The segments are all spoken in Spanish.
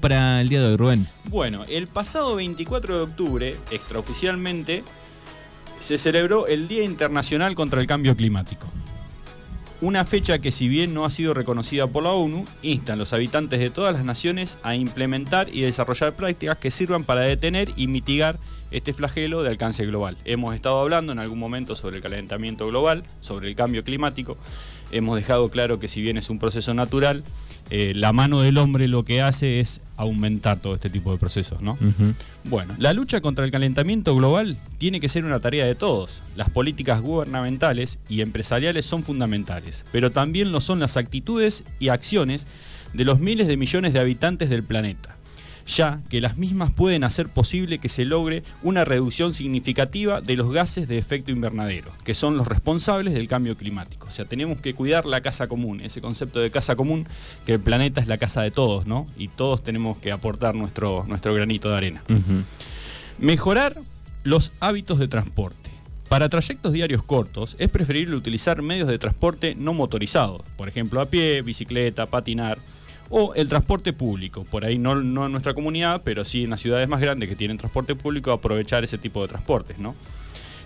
para el día de hoy, Rubén? Bueno, el pasado 24 de octubre, extraoficialmente, se celebró el Día Internacional contra el Cambio Climático. Una fecha que si bien no ha sido reconocida por la ONU, insta a los habitantes de todas las naciones a implementar y desarrollar prácticas que sirvan para detener y mitigar este flagelo de alcance global. Hemos estado hablando en algún momento sobre el calentamiento global, sobre el cambio climático. Hemos dejado claro que si bien es un proceso natural, eh, la mano del hombre lo que hace es aumentar todo este tipo de procesos, ¿no? Bueno, la lucha contra el calentamiento global tiene que ser una tarea de todos. Las políticas gubernamentales y empresariales son fundamentales, pero también lo son las actitudes y acciones de los miles de millones de habitantes del planeta ya que las mismas pueden hacer posible que se logre una reducción significativa de los gases de efecto invernadero, que son los responsables del cambio climático. O sea, tenemos que cuidar la casa común, ese concepto de casa común, que el planeta es la casa de todos, ¿no? Y todos tenemos que aportar nuestro, nuestro granito de arena. Mejorar los hábitos de transporte. Para trayectos diarios cortos es preferible utilizar medios de transporte no motorizados, por ejemplo a pie, bicicleta, patinar o el transporte público, por ahí no, no en nuestra comunidad, pero sí en las ciudades más grandes que tienen transporte público, aprovechar ese tipo de transportes, ¿no?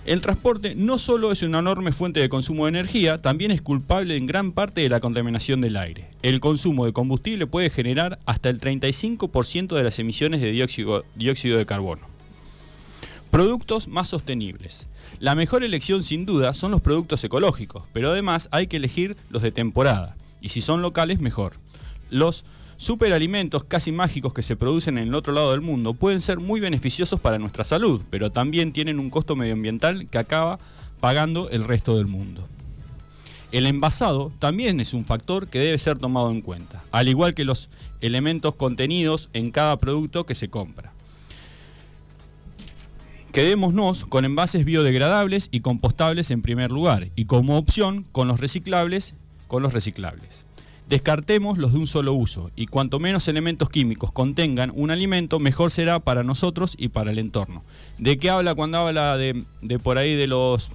El transporte no solo es una enorme fuente de consumo de energía, también es culpable en gran parte de la contaminación del aire. El consumo de combustible puede generar hasta el 35% de las emisiones de dióxido, dióxido de carbono. Productos más sostenibles. La mejor elección sin duda son los productos ecológicos, pero además hay que elegir los de temporada, y si son locales mejor. Los superalimentos casi mágicos que se producen en el otro lado del mundo pueden ser muy beneficiosos para nuestra salud, pero también tienen un costo medioambiental que acaba pagando el resto del mundo. El envasado también es un factor que debe ser tomado en cuenta, al igual que los elementos contenidos en cada producto que se compra. Quedémonos con envases biodegradables y compostables en primer lugar, y como opción con los reciclables, con los reciclables. Descartemos los de un solo uso y cuanto menos elementos químicos contengan un alimento, mejor será para nosotros y para el entorno. ¿De qué habla cuando habla de, por ahí de los,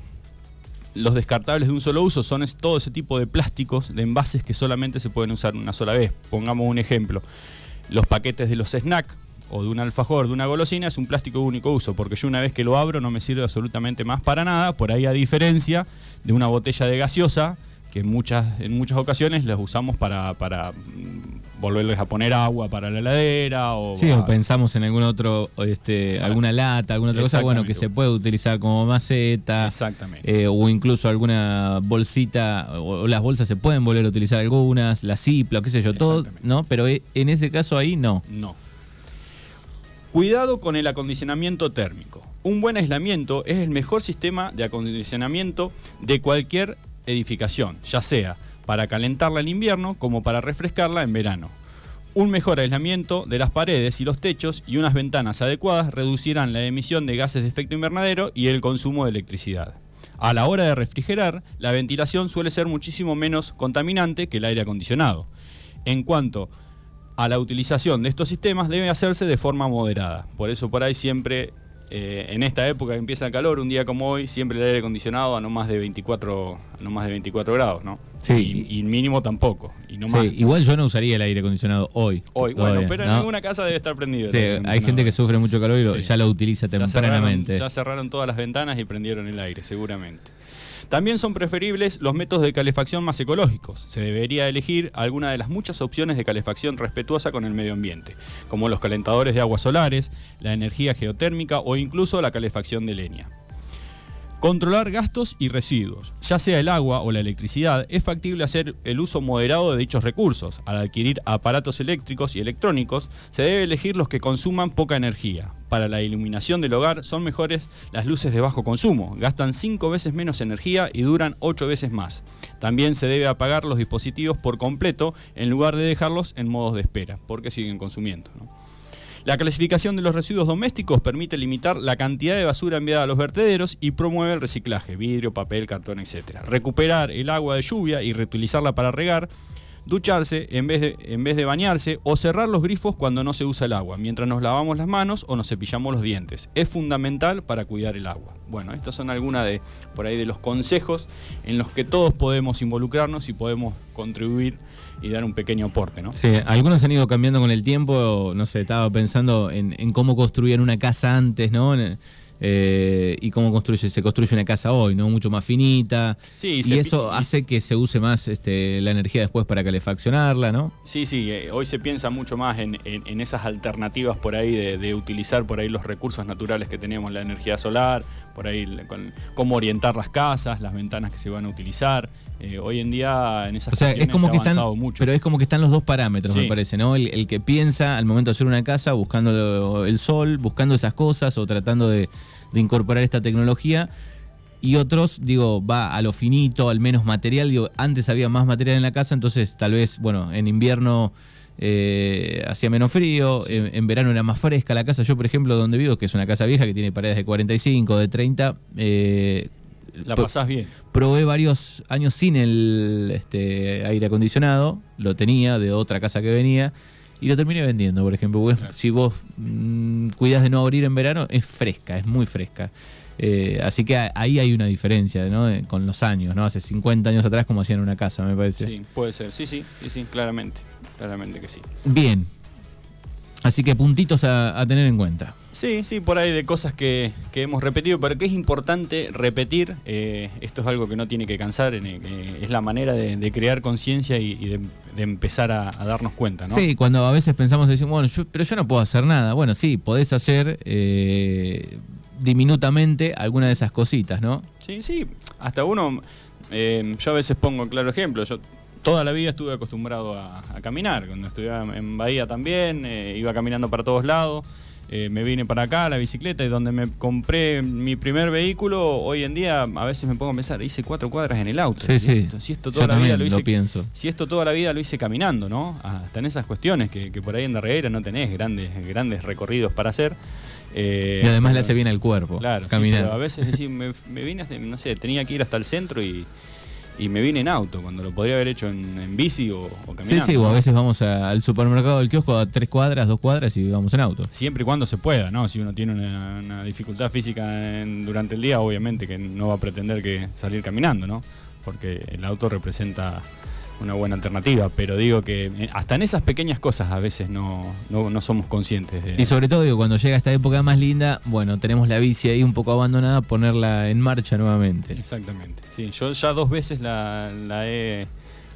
los descartables de un solo uso? Son todo ese tipo de plásticos, de envases que solamente se pueden usar una sola vez. Pongamos un ejemplo. Los paquetes de los snacks o de un alfajor, de una golosina, es un plástico de único uso, porque yo una vez que lo abro no me sirve absolutamente más para nada, por ahí a diferencia de una botella de gaseosa, que en muchas, en muchas ocasiones las usamos para, para mm, volverles a poner agua para la heladera o, sí, o pensamos en algún otro este alguna lata alguna otra cosa bueno que se puede utilizar como maceta exactamente. eh, o incluso alguna bolsita o, las bolsas se pueden volver a utilizar algunas la cipla qué sé yo todo no pero e, en ese caso ahí no. No. Cuidado con el acondicionamiento térmico. Un buen aislamiento es el mejor sistema de acondicionamiento de cualquier edificación, ya sea para calentarla en invierno como para refrescarla en verano. Un mejor aislamiento de las paredes y los techos y unas ventanas adecuadas reducirán la emisión de gases de efecto invernadero y el consumo de electricidad. A la hora de refrigerar, la ventilación suele ser muchísimo menos contaminante que el aire acondicionado. En cuanto a la utilización de estos sistemas, debe hacerse de forma moderada. Por eso por ahí siempre eh, en esta época que empieza el calor, un día como hoy, siempre el aire acondicionado a no más de 24, no más de 24 grados, ¿no? Sí. Y, mínimo tampoco. Y no sí, igual yo no usaría el aire acondicionado hoy. Hoy, bueno, pero en alguna casa debe estar prendido. Sí, hay gente que sufre mucho calor y ya lo utiliza tempranamente. ya cerraron todas las ventanas y prendieron el aire, seguramente. También son preferibles los métodos de calefacción más ecológicos. Se debería elegir alguna de las muchas opciones de calefacción respetuosa con el medio ambiente, como los calentadores de aguas solares, la energía geotérmica o incluso la calefacción de leña. Controlar gastos y residuos. Ya sea el agua o la electricidad, es factible hacer el uso moderado de dichos recursos. Al adquirir aparatos eléctricos y electrónicos, se debe elegir los que consuman poca energía. Para la iluminación del hogar son mejores las luces de bajo consumo. Gastan 5 veces menos energía y duran 8 veces más. También se debe apagar los dispositivos por completo en lugar de dejarlos en modos de espera, porque siguen consumiendo. La clasificación de los residuos domésticos permite limitar la cantidad de basura enviada a los vertederos y promueve el reciclaje, vidrio, papel, cartón, etc. Recuperar el agua de lluvia y reutilizarla para regar ducharse en vez, de, en vez de bañarse o cerrar los grifos cuando no se usa el agua, mientras nos lavamos las manos o nos cepillamos los dientes. Es fundamental para cuidar el agua. Bueno, estas son algunas de por ahí de los consejos en los que todos podemos involucrarnos y podemos contribuir y dar un pequeño aporte, ¿no? Sí, algunos han ido cambiando con el tiempo, no sé, estaba pensando en, cómo construían una casa antes, ¿no? Eh, y cómo construye, se construye una casa hoy, ¿no? Mucho más finita. Sí, y eso hace que se use más este, la energía después para calefaccionarla, ¿no? Sí, sí, eh, hoy se piensa mucho más en, esas alternativas por ahí de, utilizar por ahí los recursos naturales que tenemos, la energía solar, por ahí con, cómo orientar las casas, las ventanas que se van a utilizar. Eh, hoy en día en esas o sea, es como se que ha avanzado están, mucho. Pero es como que están los dos parámetros, me parece, ¿no? El, el que piensa al momento de hacer una casa buscando el sol, buscando esas cosas o tratando de de incorporar esta tecnología. Y otros, digo, va a lo finito, al menos material. Digo, antes había más material en la casa, entonces tal vez, bueno, en invierno eh, hacía menos frío, en, verano era más fresca la casa. Yo, por ejemplo, donde vivo, que es una casa vieja que tiene paredes de 45, de 30, eh, la pasás bien. Probé varios años sin el este, aire acondicionado, lo tenía de otra casa que venía y lo terminé vendiendo, por ejemplo. Si vos mm, cuidas de no abrir en verano, es fresca, es muy fresca. Eh, así que ahí hay una diferencia, ¿no? Con los años, ¿no? Hace 50 años atrás como hacían una casa, me parece. Sí, puede ser. Sí, sí, sí, sí, claramente. Claramente que sí. Bien. Así que puntitos a, tener en cuenta. Sí, sí, por ahí de cosas que, hemos repetido, pero que es importante repetir. Eh, esto es algo que no tiene que cansar, eh, es la manera de, crear conciencia y, de, empezar a, darnos cuenta, ¿no? Sí, cuando a veces pensamos, decimos, bueno, pero yo no puedo hacer nada. Bueno, sí, podés hacer eh, diminutamente alguna de esas cositas, ¿no? Sí, sí, hasta uno, yo a veces pongo claro ejemplo, yo toda la vida estuve acostumbrado a, caminar. Cuando estudiaba en Bahía también, eh, iba caminando para todos lados. Eh, me vine para acá, la bicicleta, y donde me compré mi primer vehículo, hoy en día a veces me pongo a pensar, hice cuatro cuadras en el auto. Sí, sí. Si esto toda la vida lo hice. pienso. Si esto toda la vida lo hice caminando, ¿no? Hasta en esas cuestiones que, por ahí en Darreguera no tenés grandes, grandes recorridos para hacer. Eh, y además le hace bien al cuerpo. Claro, caminar. a veces decir, me, me vine, no sé, tenía que ir hasta el centro y y me vine en auto, cuando lo podría haber hecho en, bici o, caminando. Sí, sí, o a veces vamos al supermercado del kiosco a tres cuadras, dos cuadras y vamos en auto. Siempre y cuando se pueda, ¿no? Si uno tiene una, dificultad física durante el día, obviamente que no va a pretender que salir caminando, ¿no? Porque el auto representa una buena alternativa, pero digo que eh, hasta en esas pequeñas cosas a veces no, no, somos conscientes. De... Y sobre todo, digo, cuando llega esta época más linda, bueno, tenemos la bici ahí un poco abandonada, ponerla en marcha nuevamente. Exactamente, sí, yo ya dos veces la, la he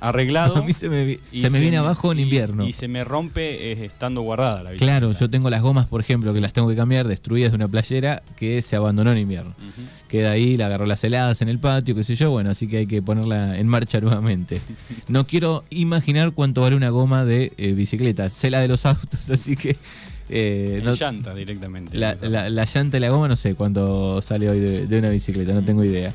arreglado. A mí se me, viene abajo en invierno. Y, se me rompe eh, estando guardada la bicicleta. Claro, yo tengo las gomas, por ejemplo, que las tengo que cambiar, destruidas de una playera que se abandonó en invierno. Queda ahí, la agarró las heladas en el patio, qué sé yo, bueno, así que hay que ponerla en marcha nuevamente. No quiero imaginar cuánto vale una goma de eh, bicicleta, sé la de los autos, así que... Eh, no, llanta directamente. La, llanta y la goma no sé cuánto sale hoy de una bicicleta, no tengo idea.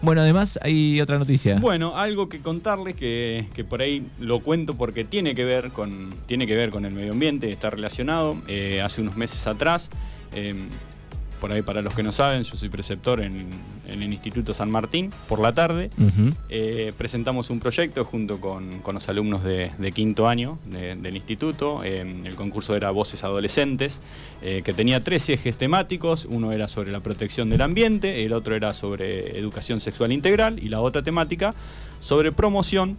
Bueno, además hay otra noticia. Bueno, algo que contarles que, por ahí lo cuento porque tiene que ver con, tiene que ver con el medio ambiente, está relacionado. Eh, hace unos meses atrás eh, por ahí para los que no saben, yo soy preceptor en, el Instituto San Martín por la tarde. Eh, presentamos un proyecto junto con, los alumnos de, quinto año del instituto. Eh, el concurso era Voces Adolescentes, eh, que tenía tres ejes temáticos. Uno era sobre la protección del ambiente, el otro era sobre educación sexual integral y la otra temática sobre promoción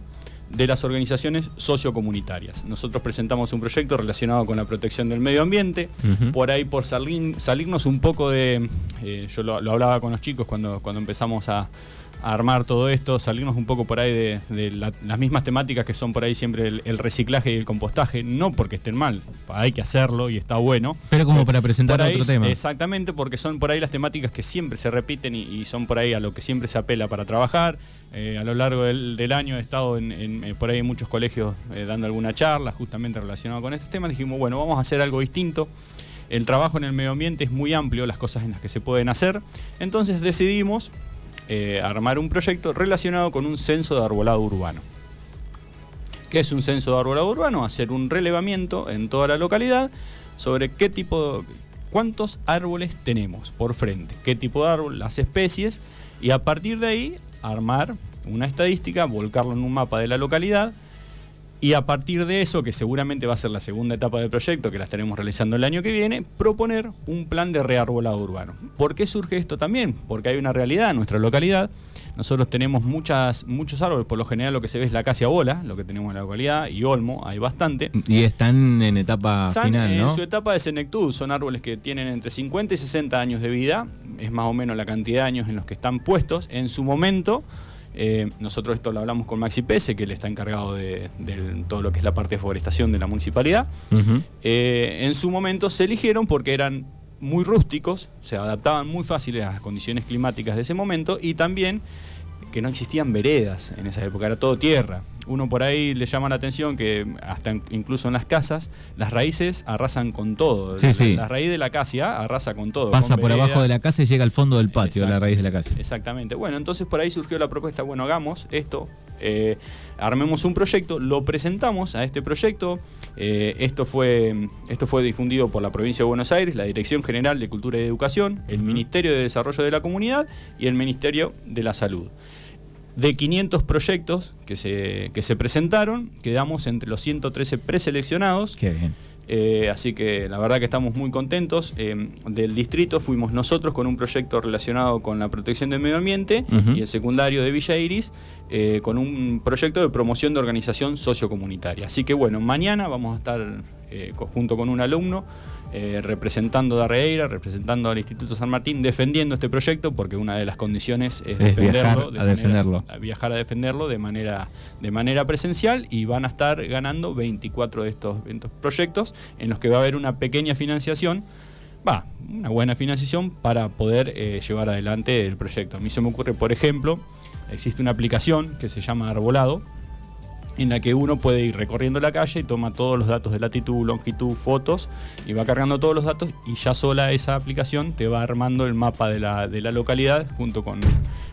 de las organizaciones sociocomunitarias. Nosotros presentamos un proyecto relacionado con la protección del medio ambiente, por ahí por salirnos un poco de, eh, yo lo, hablaba con los chicos cuando, cuando empezamos a, armar todo esto, salirnos un poco por ahí de, las mismas temáticas que son por ahí siempre el, reciclaje y el compostaje, no porque estén mal, hay que hacerlo y está bueno. Pero como para presentar otro tema. Exactamente, porque son por ahí las temáticas que siempre se repiten y, son por ahí a lo que siempre se apela para trabajar. Eh, a lo largo del, año he estado en, eh, por ahí en muchos colegios eh, dando alguna charla justamente relacionada con estos temas. Dijimos, bueno, vamos a hacer algo distinto. El trabajo en el medio ambiente es muy amplio, las cosas en las que se pueden hacer. Entonces decidimos eh, armar un proyecto relacionado con un censo de arbolado urbano. ¿Qué es un censo de arbolado urbano? Hacer un relevamiento en toda la localidad sobre qué tipo, cuántos árboles tenemos por frente, qué tipo de árbol, las especies, y a partir de ahí armar una estadística, volcarlo en un mapa de la localidad Y a partir de eso, que seguramente va a ser la segunda etapa del proyecto, que la estaremos realizando el año que viene, proponer un plan de rearbolado urbano. ¿Por qué surge esto también? Porque hay una realidad en nuestra localidad. Nosotros tenemos muchas, muchos árboles, por lo general lo que se ve es la acacia bola, lo que tenemos en la localidad, y olmo, hay bastante. Y están en etapa final, ¿no? En su etapa de senectud, son árboles que tienen entre 50 y 60 años de vida, es más o menos la cantidad de años en los que están puestos. En su momento eh, nosotros esto lo hablamos con Maxi Pese, que él está encargado de, todo lo que es la parte de forestación de la municipalidad. Eh, en su momento se eligieron porque eran muy rústicos, se adaptaban muy fáciles a las condiciones climáticas de ese momento y también que no existían veredas en esa época, era todo tierra. Uno por ahí le llama la atención que hasta incluso en las casas las raíces arrasan con todo. la, raíz de la acacia arrasa con todo. Pasa por abajo de la casa y llega al fondo del patio la raíz de la casa. Exactamente. Bueno, entonces por ahí surgió la propuesta, bueno, hagamos esto, eh, armemos un proyecto, lo presentamos a este proyecto. Eh, esto, fue, esto fue difundido por la provincia de Buenos Aires, la Dirección General de Cultura y Educación, el Ministerio de Desarrollo de la Comunidad y el Ministerio de la Salud. De 500 proyectos que se, que se presentaron, quedamos entre los 113 preseleccionados. Qué bien. Eh, así que la verdad que estamos muy contentos. Eh, del distrito fuimos nosotros con un proyecto relacionado con la protección del medio ambiente y el secundario de Villa Iris eh, con un proyecto de promoción de organización sociocomunitaria. Así que bueno, mañana vamos a estar junto con un alumno eh, representando a Darreira, representando al Instituto San Martín, defendiendo este proyecto, porque una de las condiciones es, defenderlo, viajar a defenderlo. viajar a defenderlo de manera, de manera presencial y van a estar ganando 24 de estos, proyectos en los que va a haber una pequeña financiación va, una buena financiación para poder eh, llevar adelante el proyecto. A mí se me ocurre, por ejemplo, existe una aplicación que se llama Arbolado, en la que uno puede ir recorriendo la calle y toma todos los datos de latitud, longitud, fotos y va cargando todos los datos y ya sola esa aplicación te va armando el mapa de la, de la localidad junto con,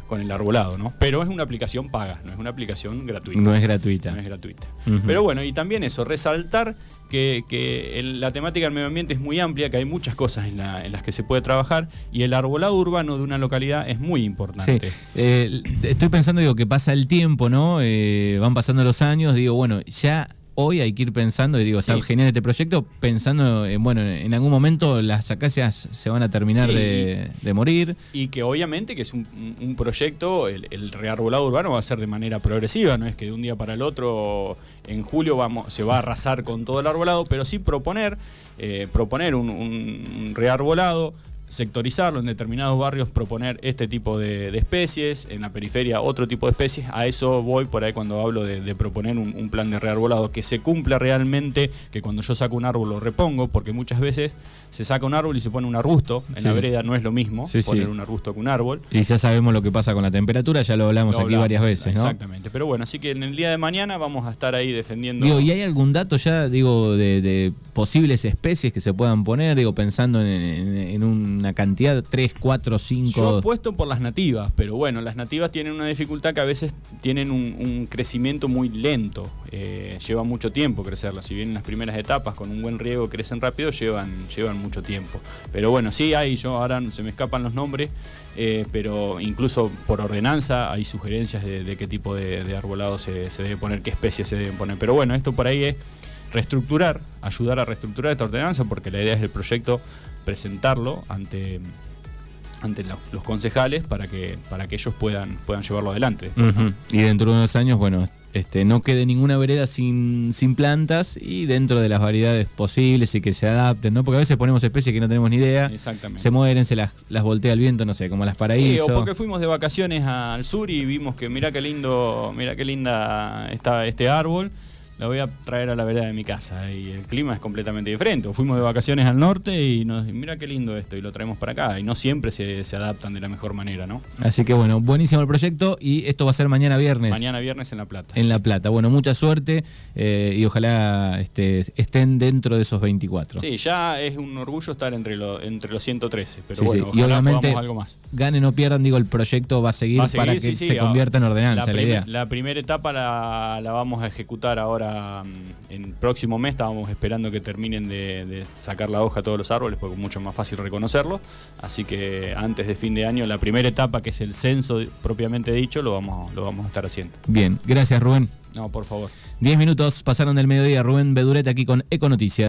con el arbolado, ¿no? Pero es una aplicación paga, no es una aplicación gratuita. No es gratuita. No es gratuita. Pero bueno, y también eso, resaltar que, la temática del medio ambiente es muy amplia, que hay muchas cosas en, las que se puede trabajar y el arbolado urbano de una localidad es muy importante. Eh, estoy pensando, digo, que pasa el tiempo, ¿no? Eh, van pasando los años, digo, bueno, ya hoy hay que ir pensando, y digo, está genial este proyecto, pensando, en, bueno, en algún momento las acacias se van a terminar de, morir. Y que obviamente que es un, proyecto, el, rearbolado urbano va a ser de manera progresiva, no es que de un día para el otro, en julio vamos, se va a arrasar con todo el arbolado, pero sí proponer, eh, proponer un, un rearbolado sectorizarlo en determinados barrios, proponer este tipo de, especies, en la periferia otro tipo de especies. A eso voy por ahí cuando hablo de, proponer un, plan de rearbolado, que se cumpla realmente, que cuando yo saco un árbol lo repongo, porque muchas veces se saca un árbol y se pone un arbusto. En la vereda no es lo mismo poner un arbusto que un árbol. Y ya sabemos lo que pasa con la temperatura, ya lo hablamos aquí varias veces. Exactamente. Pero bueno, así que en el día de mañana vamos a estar ahí defendiendo. Digo, ¿y hay algún dato ya, digo, de, posibles especies que se puedan poner? Digo, pensando en, una cantidad, 3, 4, 5. Yo puesto por las nativas, pero bueno, las nativas tienen una dificultad que a veces tienen un, crecimiento muy lento. Eh, lleva mucho tiempo crecerlas. Si bien en las primeras etapas con un buen riego crecen rápido, llevan, llevan mucho tiempo. Pero bueno, sí hay, yo ahora se me escapan los nombres, eh, pero incluso por ordenanza hay sugerencias de, qué tipo de, arbolado se, debe poner, qué especies se deben poner. Pero bueno, esto por ahí es reestructurar, ayudar a reestructurar esta ordenanza, porque la idea es el proyecto presentarlo ante ante los concejales para que para que ellos puedan puedan llevarlo adelante. Y dentro de unos años, bueno, este, no quede ninguna vereda sin, sin plantas y dentro de las variedades posibles y que se adapten, ¿no? Porque a veces ponemos especies que no tenemos ni idea. Exactamente. Se mueren, se las, las voltea el viento, no sé, como las paraísos. o porque fuimos de vacaciones al sur y vimos que mira qué lindo, mira qué linda está este árbol la voy a traer a la vereda de mi casa y el clima es completamente diferente. fuimos de vacaciones al norte y nos mira qué lindo esto y lo traemos para acá y no siempre se, adaptan de la mejor manera, ¿no? Así que bueno, buenísimo el proyecto y esto va a ser mañana viernes. Mañana viernes en La Plata. En La Plata. Bueno, mucha suerte eh, y ojalá este, estén dentro de esos 24. Sí, ya es un orgullo estar entre, entre los 113, pero bueno, y obviamente algo más. Ganen o pierdan, digo, el proyecto va a seguir, para que se convierta en ordenanza, la, la, primera etapa la, la vamos a ejecutar ahora para mm, el próximo mes estábamos esperando que terminen de, sacar la hoja a todos los árboles, porque es mucho más fácil reconocerlo. Así que antes de fin de año, la primera etapa, que es el censo propiamente dicho, lo vamos, lo vamos a estar haciendo. Bien, gracias Rubén. No, por favor. Diez minutos pasaron del mediodía. Rubén Beduret aquí con Econoticias.